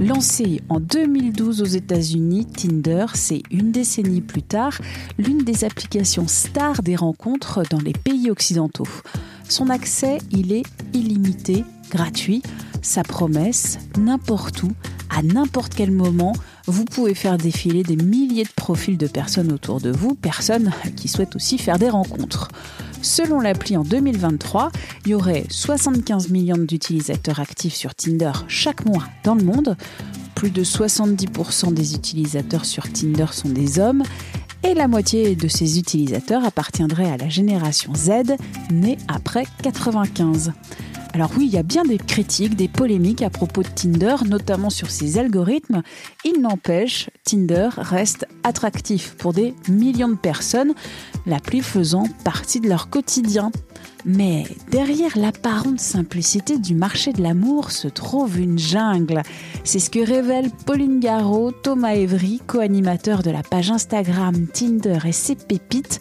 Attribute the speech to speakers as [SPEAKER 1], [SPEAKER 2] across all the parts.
[SPEAKER 1] Lancé en 2012 aux États-Unis, Tinder, c'est une décennie plus tard l'une des applications stars des rencontres dans les pays occidentaux. Son accès, il est illimité, gratuit. Sa promesse, n'importe où, à n'importe quel moment, vous pouvez faire défiler des milliers de profils de personnes autour de vous, personnes qui souhaitent aussi faire des rencontres. Selon l'appli en 2023, il y aurait 75 millions d'utilisateurs actifs sur Tinder chaque mois dans le monde. Plus de 70% des utilisateurs sur Tinder sont des hommes et la moitié de ces utilisateurs appartiendraient à la génération Z, née après 95. Alors oui, il y a bien des critiques, des polémiques à propos de Tinder, notamment sur ses algorithmes. Il n'empêche, Tinder reste attractif pour des millions de personnes, l'appli faisant partie de leur quotidien. Mais derrière l'apparente simplicité du marché de l'amour se trouve une jungle. C'est ce que révèlent Pauline Garot, Thomas Evry, co-animateurs de la page Instagram Tinder et ses pépites,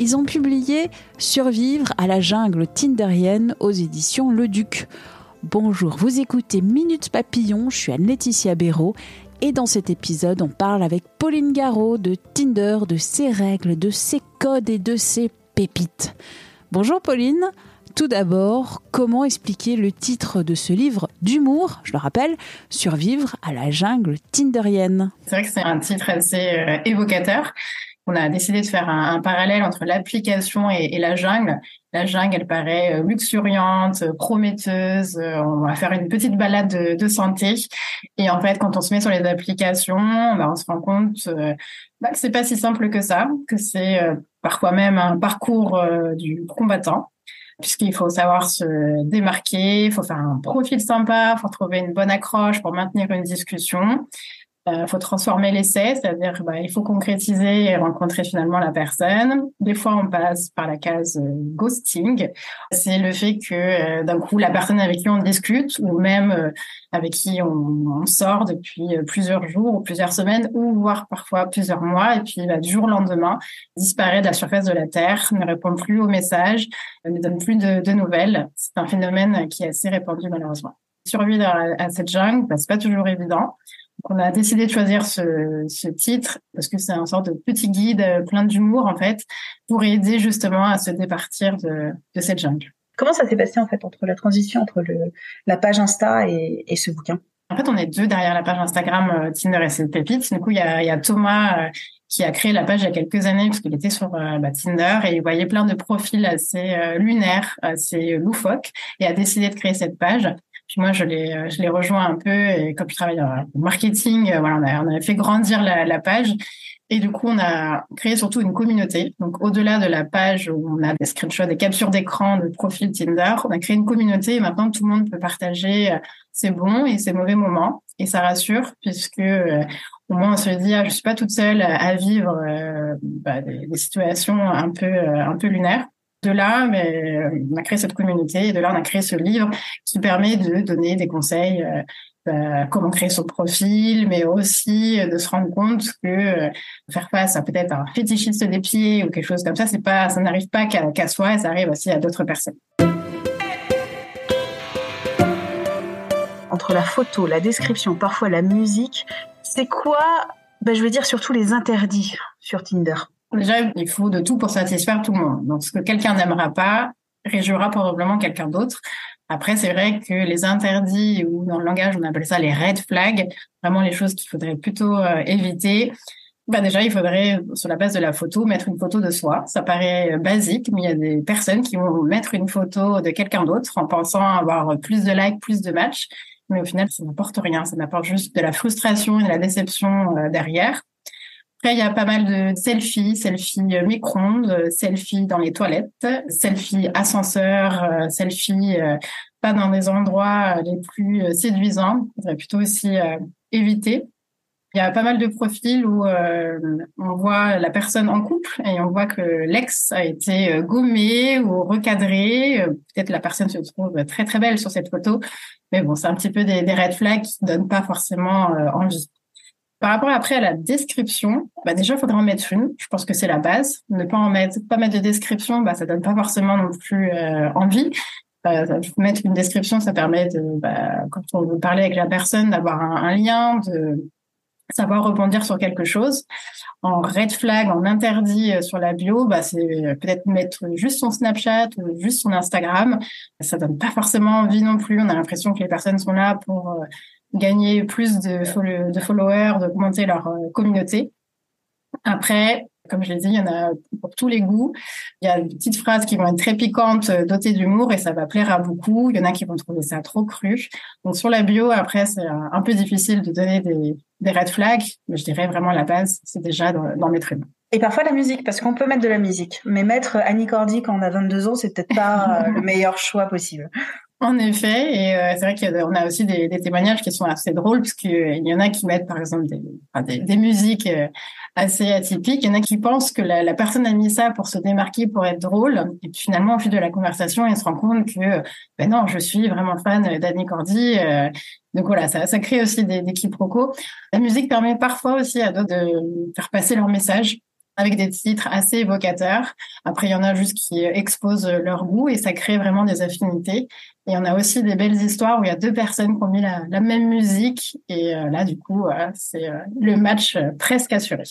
[SPEAKER 1] ils ont publié Survivre à la jungle tinderienne aux éditions Le Duc. Bonjour, vous écoutez Minute Papillon, je suis Anne-Laetitia Béraud et dans cet épisode, on parle avec Pauline Garot de Tinder, de ses règles, de ses codes et de ses pépites. Bonjour Pauline. Tout d'abord, comment expliquer le titre de ce livre d'humour, je le rappelle, Survivre à la jungle tinderienne?
[SPEAKER 2] C'est vrai que c'est un titre assez euh, évocateur on a décidé de faire un, parallèle entre l'application et, la jungle. La jungle, elle paraît euh, luxuriante, prometteuse. Euh, on va faire une petite balade de, santé. Et en fait, quand on se met sur les applications, bah, on se rend compte euh, bah, que c'est pas si simple que ça, que c'est parfois même un parcours du combattant puisqu'il faut savoir se démarquer, il faut faire un profil sympa, il faut trouver une bonne accroche pour maintenir une discussion. Il euh, faut transformer l'essai, c'est-à-dire bah, il faut concrétiser et rencontrer finalement la personne. Des fois, on passe par la case euh, ghosting. C'est le fait que euh, d'un coup, la personne avec qui on discute ou même avec qui on, sort depuis plusieurs jours ou plusieurs semaines ou voire parfois plusieurs mois et puis bah, du jour au lendemain disparaît de la surface de la Terre, ne répond plus aux messages, ne donne plus de, de nouvelles. C'est un phénomène qui est assez répandu malheureusement. Survivre à, cette jungle, bah, c'est pas toujours évident on a décidé de choisir ce, titre parce que c'est un sorte de petit guide euh, plein d'humour en fait pour aider justement à se départir de, cette jungle.
[SPEAKER 3] Comment ça s'est passé en fait entre la transition entre le, la page Insta et, ce bouquin?
[SPEAKER 2] En fait, on est deux derrière la page Instagram euh, Tinder et ses pépites. Du coup, il y a, Thomas euh, qui a créé la page il y a quelques années parce qu'il était sur bah, Tinder et il voyait plein de profils assez lunaires, assez loufoques et a décidé de créer cette page. Puis moi, je l'ai, euh, je l'ai rejoint un peu et comme je travaille en marketing, euh, voilà, on a, on a fait grandir la, la, page. Et du coup, on a créé surtout une communauté. Donc, au-delà de la page où on a des screenshots, des captures d'écran de profil Tinder, on a créé une communauté et maintenant tout le monde peut partager euh, ses bons et ses mauvais moments. Et ça rassure puisque au moins on se dit, ah, je suis pas toute seule à vivre bah, des, des, situations un peu un peu lunaires. De là, mais, euh, on a créé cette communauté et de là, on a créé ce livre qui permet de donner des conseils, euh, euh comment créer son profil, mais aussi de se rendre compte que euh, faire face à peut-être un fétichiste des pieds ou quelque chose comme ça, c'est pas, ça n'arrive pas qu'à soi, ça arrive aussi à d'autres personnes.
[SPEAKER 3] Entre la photo, la description, parfois la musique, c'est quoi? Ben, Je veux dire surtout les interdits sur Tinder.
[SPEAKER 2] Déjà, il faut de tout pour satisfaire tout le monde. Donc, ce que quelqu'un n'aimera pas réjouira probablement quelqu'un d'autre. Après, c'est vrai que les interdits, ou dans le langage, on appelle ça les red flags, vraiment les choses qu'il faudrait plutôt euh, éviter. Bah déjà, il faudrait, sur la base de la photo, mettre une photo de soi. Ça paraît basique, mais il y a des personnes qui vont mettre une photo de quelqu'un d'autre en pensant avoir plus de likes, plus de matchs. Mais au final, ça n'apporte rien. Ça n'apporte juste de la frustration et de la déception euh, derrière Après, il y a pas mal de selfies, selfies micro-ondes, selfies dans les toilettes, selfies ascenseur, selfies pas dans des endroits les plus séduisants. Il faudrait plutôt aussi éviter. Il y a pas mal de profils où euh, on voit la personne en couple et on voit que l'ex a été euh, gommé ou recadré. Euh, peut-être la personne se trouve très très belle sur cette photo, mais bon, c'est un petit peu des red flags qui donnent pas forcément envie. Par rapport après à la description, bah déjà, il faudrait en mettre une. Je pense que c'est la base. Ne pas en mettre, pas mettre de description, bah ça donne pas forcément non plus envie. mettre une description, ça permet de, bah, quand on veut parler avec la personne, d'avoir un, un lien, de savoir rebondir sur quelque chose. En red flag, en interdit euh, sur la bio, bah, c'est euh, peut-être mettre juste son Snapchat ou juste son Instagram. Ça donne pas forcément envie non plus. On a l'impression que les personnes sont là pour euh, gagner plus de, de followers, d'augmenter leur communauté. Après, comme je l'ai dit, il y en a pour tous les goûts. Il y a des petites phrases qui vont être très piquantes, dotées d'humour, et ça va plaire à beaucoup. Il y en a qui vont trouver ça trop cru. Donc sur la bio, après, c'est un peu difficile de donner des, des red flags, mais je dirais vraiment la base, c'est déjà dans, dans mes
[SPEAKER 3] Et parfois la musique, parce qu'on peut mettre de la musique, mais mettre Annie Cordy quand on a 22 ans, c'est peut-être pas euh, le meilleur choix possible.
[SPEAKER 2] En effet, et euh, c'est vrai qu'on a aussi des, des, témoignages qui sont assez drôles, parce qu'il euh, y en a qui mettent par exemple des, des, musiques euh, assez atypiques, il y en a qui pensent que la, la, personne a mis ça pour se démarquer, pour être drôle, et puis finalement au fil de la conversation, il se rend compte que ben non, je suis vraiment fan d'Annie Cordy, donc voilà, ça, ça crée aussi des, des quiproquos. La musique permet parfois aussi à d'autres de faire passer leur message avec des titres assez évocateurs. Après, il y en a juste qui exposent leur goût et ça crée vraiment des affinités. Et on a aussi des belles histoires où il y a deux personnes qui ont mis la, même musique et euh, là, du coup, c'est euh, le match euh, presque assuré.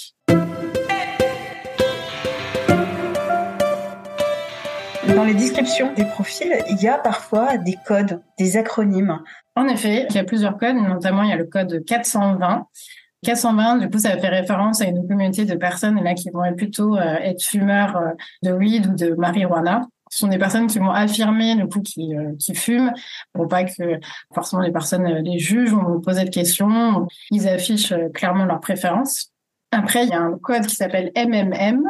[SPEAKER 3] Dans les descriptions des profils, il y a parfois des codes, des acronymes.
[SPEAKER 2] En effet, il y a plusieurs codes, notamment il y a le code 420 420, du coup, ça fait référence à une communauté de personnes là qui vont plutôt euh, être fumeurs euh, de weed ou de marijuana. Ce sont des personnes qui vont affirmer, du coup, qui, euh, qui fument, pour pas que forcément les personnes les jugent vont poser de questions. Ils affichent clairement leurs préférences. Après, il y a un code qui s'appelle MMM.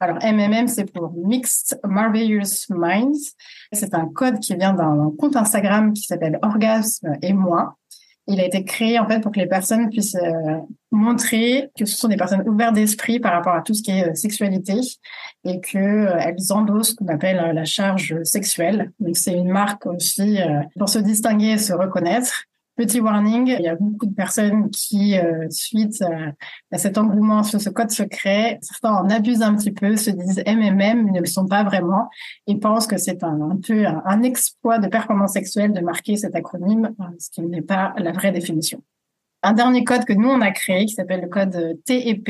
[SPEAKER 2] Alors, MMM, c'est pour Mixed Marvelous Minds. C'est un code qui vient d'un compte Instagram qui s'appelle Orgasme et moi. Il a été créé en fait pour que les personnes puissent euh, montrer que ce sont des personnes ouvertes d'esprit par rapport à tout ce qui est euh, sexualité et que euh, elles endossent ce qu'on appelle la charge sexuelle. Donc c'est une marque aussi pour se distinguer et se reconnaître. Petit warning, il y a beaucoup de personnes qui, euh, suite à, cet engouement sur ce code secret, certains en abusent un petit peu, se disent MMM, mais ne le sont pas vraiment, et pensent que c'est un, un, peu un, exploit de performance sexuelle de marquer cet acronyme, ce qui n'est pas la vraie définition. Un dernier code que nous, on a créé qui s'appelle le code TEP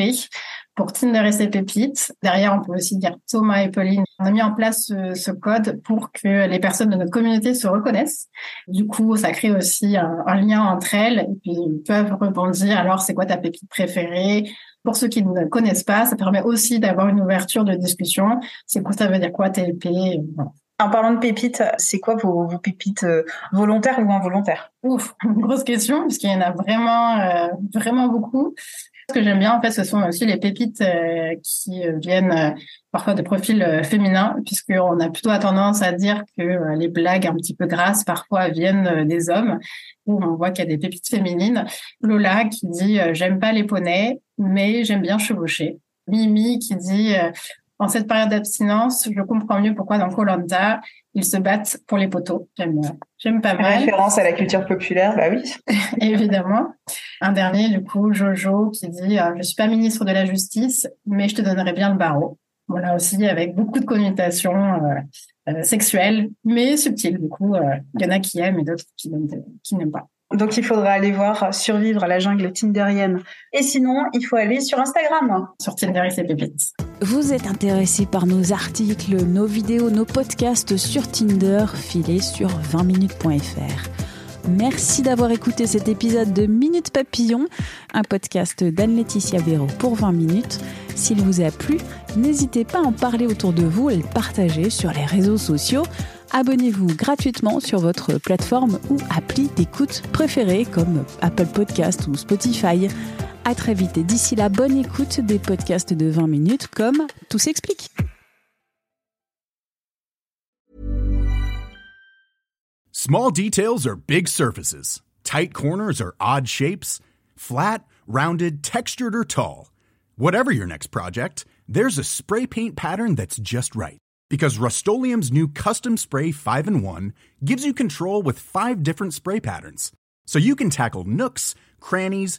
[SPEAKER 2] pour Tinder et ses pépites. Derrière, on peut aussi dire Thomas et Pauline. On a mis en place ce, code pour que les personnes de notre communauté se reconnaissent. Du coup, ça crée aussi un, lien entre elles et puis ils peuvent rebondir. Alors, c'est quoi ta pépite préférée? Pour ceux qui ne connaissent pas, ça permet aussi d'avoir une ouverture de discussion. C'est quoi? Ça veut dire quoi TEP
[SPEAKER 3] en parlant de pépites, c'est quoi vos, pépites euh, volontaires ou involontaires?
[SPEAKER 2] Ouf, grosse question, puisqu'il y en a vraiment, euh, vraiment beaucoup. Ce que j'aime bien, en fait, ce sont aussi les pépites euh, qui viennent parfois de profils féminins, puisqu'on a plutôt tendance à dire que les blagues un petit peu grasses parfois viennent des hommes, où on voit qu'il y a des pépites féminines. Lola qui dit j'aime pas les poneys, mais j'aime bien chevaucher. Mimi qui dit en cette période d'abstinence, je comprends mieux pourquoi dans Colanta, ils se battent pour les poteaux. J'aime, j'aime pas mal.
[SPEAKER 3] Référence à la culture populaire, bah oui.
[SPEAKER 2] Évidemment. Un dernier, du coup, Jojo, qui dit euh, Je suis pas ministre de la Justice, mais je te donnerai bien le barreau. Voilà aussi avec beaucoup de connotations euh, euh, sexuelles, mais subtiles. Du coup, il y en a qui aiment et d'autres qui, qui n'aiment pas.
[SPEAKER 3] Donc il faudra aller voir Survivre à la jungle tinderienne. Et sinon, il faut aller sur Instagram.
[SPEAKER 2] Sur Tinder et ses pépites.
[SPEAKER 1] Vous êtes intéressé par nos articles, nos vidéos, nos podcasts sur Tinder, filez sur 20minutes.fr. Merci d'avoir écouté cet épisode de Minute Papillon, un podcast d'Anne-Laetitia Béraud pour 20 minutes. S'il vous a plu, n'hésitez pas à en parler autour de vous et le partager sur les réseaux sociaux abonnez-vous gratuitement sur votre plateforme ou appli d'écoute préférée comme Apple Podcast ou Spotify. À très vite et d'ici là, bonne écoute des podcasts de 20 minutes comme Tout s'explique.
[SPEAKER 4] Small details are big surfaces. Tight corners are odd shapes. Flat, rounded, textured or tall. Whatever your next project, there's a spray paint pattern that's just right. Because Rust-Oleum's new Custom Spray 5 in 1 gives you control with five different spray patterns. So you can tackle nooks, crannies,